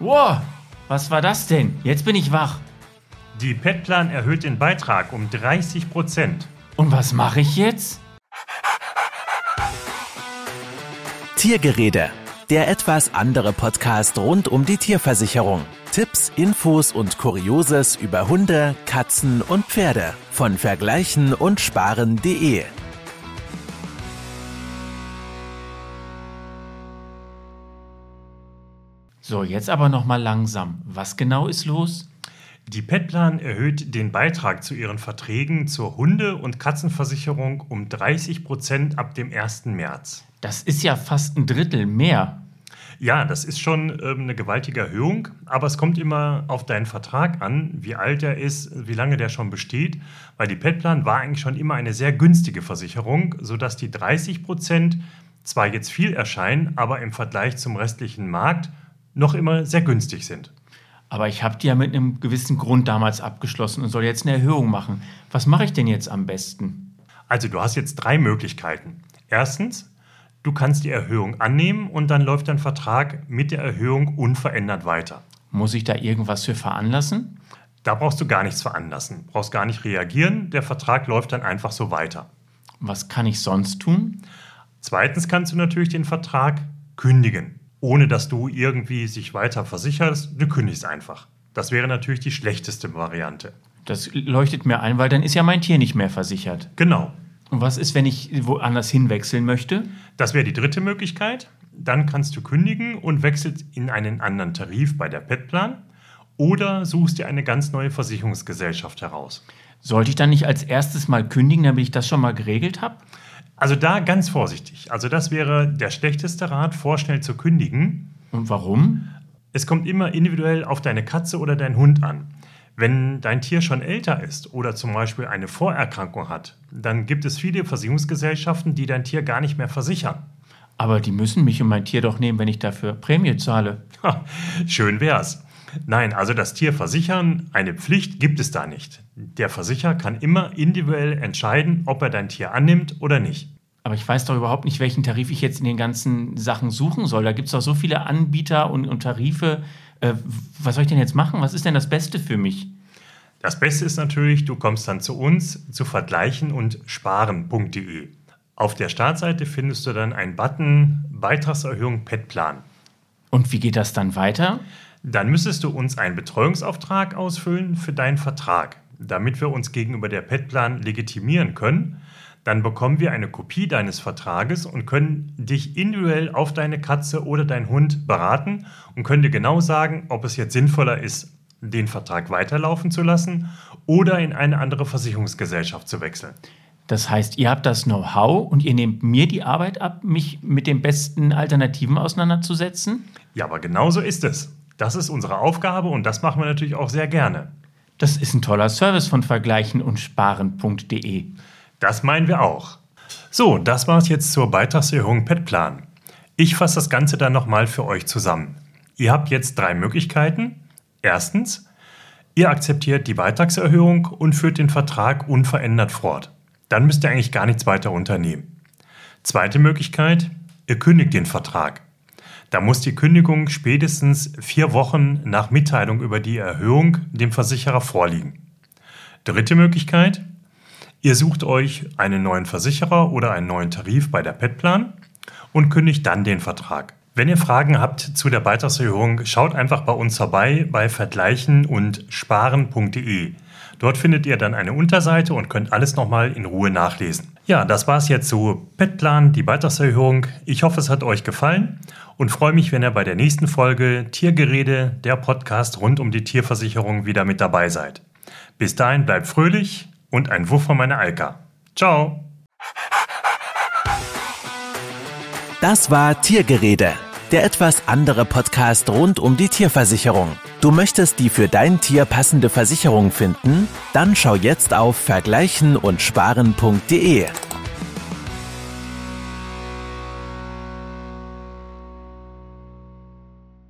Wow, was war das denn? Jetzt bin ich wach. Die Petplan erhöht den Beitrag um 30 Prozent. Und was mache ich jetzt? Tiergerede, der etwas andere Podcast rund um die Tierversicherung. Tipps, Infos und Kurioses über Hunde, Katzen und Pferde von vergleichen und sparen.de. So, jetzt aber noch mal langsam. Was genau ist los? Die Petplan erhöht den Beitrag zu ihren Verträgen zur Hunde- und Katzenversicherung um 30 Prozent ab dem 1. März. Das ist ja fast ein Drittel mehr. Ja, das ist schon ähm, eine gewaltige Erhöhung, aber es kommt immer auf deinen Vertrag an, wie alt er ist, wie lange der schon besteht, weil die Petplan war eigentlich schon immer eine sehr günstige Versicherung, sodass die 30 Prozent zwar jetzt viel erscheinen, aber im Vergleich zum restlichen Markt noch immer sehr günstig sind. Aber ich habe die ja mit einem gewissen Grund damals abgeschlossen und soll jetzt eine Erhöhung machen. Was mache ich denn jetzt am besten? Also du hast jetzt drei Möglichkeiten. Erstens, du kannst die Erhöhung annehmen und dann läuft dein Vertrag mit der Erhöhung unverändert weiter. Muss ich da irgendwas für veranlassen? Da brauchst du gar nichts veranlassen, brauchst gar nicht reagieren, der Vertrag läuft dann einfach so weiter. Was kann ich sonst tun? Zweitens kannst du natürlich den Vertrag kündigen ohne dass du irgendwie sich weiter versicherst. Du kündigst einfach. Das wäre natürlich die schlechteste Variante. Das leuchtet mir ein, weil dann ist ja mein Tier nicht mehr versichert. Genau. Und was ist, wenn ich woanders hinwechseln möchte? Das wäre die dritte Möglichkeit. Dann kannst du kündigen und wechselst in einen anderen Tarif bei der Petplan oder suchst dir eine ganz neue Versicherungsgesellschaft heraus. Sollte ich dann nicht als erstes mal kündigen, damit ich das schon mal geregelt habe? Also da ganz vorsichtig. Also das wäre der schlechteste Rat, vorschnell zu kündigen. Und warum? Es kommt immer individuell auf deine Katze oder deinen Hund an. Wenn dein Tier schon älter ist oder zum Beispiel eine Vorerkrankung hat, dann gibt es viele Versicherungsgesellschaften, die dein Tier gar nicht mehr versichern. Aber die müssen mich und mein Tier doch nehmen, wenn ich dafür Prämie zahle. Ha, schön wär's. Nein, also das Tier versichern, eine Pflicht gibt es da nicht. Der Versicherer kann immer individuell entscheiden, ob er dein Tier annimmt oder nicht. Aber ich weiß doch überhaupt nicht, welchen Tarif ich jetzt in den ganzen Sachen suchen soll. Da gibt es doch so viele Anbieter und, und Tarife. Äh, was soll ich denn jetzt machen? Was ist denn das Beste für mich? Das Beste ist natürlich, du kommst dann zu uns zu vergleichen und sparen.de. Auf der Startseite findest du dann einen Button Beitragserhöhung PET-Plan. Und wie geht das dann weiter? Dann müsstest du uns einen Betreuungsauftrag ausfüllen für deinen Vertrag, damit wir uns gegenüber der PET-Plan legitimieren können. Dann bekommen wir eine Kopie deines Vertrages und können dich individuell auf deine Katze oder deinen Hund beraten und können dir genau sagen, ob es jetzt sinnvoller ist, den Vertrag weiterlaufen zu lassen oder in eine andere Versicherungsgesellschaft zu wechseln. Das heißt, ihr habt das Know-how und ihr nehmt mir die Arbeit ab, mich mit den besten Alternativen auseinanderzusetzen? Ja, aber genau so ist es. Das ist unsere Aufgabe und das machen wir natürlich auch sehr gerne. Das ist ein toller Service von vergleichen und sparen.de. Das meinen wir auch. So, das war es jetzt zur Beitragserhöhung PET-Plan. Ich fasse das Ganze dann nochmal für euch zusammen. Ihr habt jetzt drei Möglichkeiten. Erstens, ihr akzeptiert die Beitragserhöhung und führt den Vertrag unverändert fort. Dann müsst ihr eigentlich gar nichts weiter unternehmen. Zweite Möglichkeit, ihr kündigt den Vertrag. Da muss die Kündigung spätestens vier Wochen nach Mitteilung über die Erhöhung dem Versicherer vorliegen. Dritte Möglichkeit, ihr sucht euch einen neuen Versicherer oder einen neuen Tarif bei der Petplan und kündigt dann den Vertrag. Wenn ihr Fragen habt zu der Beitragserhöhung, schaut einfach bei uns vorbei bei vergleichen und sparen.de. Dort findet ihr dann eine Unterseite und könnt alles nochmal in Ruhe nachlesen. Ja, das war es jetzt zu Petplan, die Beitragserhöhung. Ich hoffe, es hat euch gefallen und freue mich, wenn ihr bei der nächsten Folge Tiergerede, der Podcast rund um die Tierversicherung, wieder mit dabei seid. Bis dahin bleibt fröhlich und ein Wuff von meiner Alka. Ciao! Das war Tiergerede, der etwas andere Podcast rund um die Tierversicherung. Du möchtest die für dein Tier passende Versicherung finden? Dann schau jetzt auf vergleichen und sparen.de.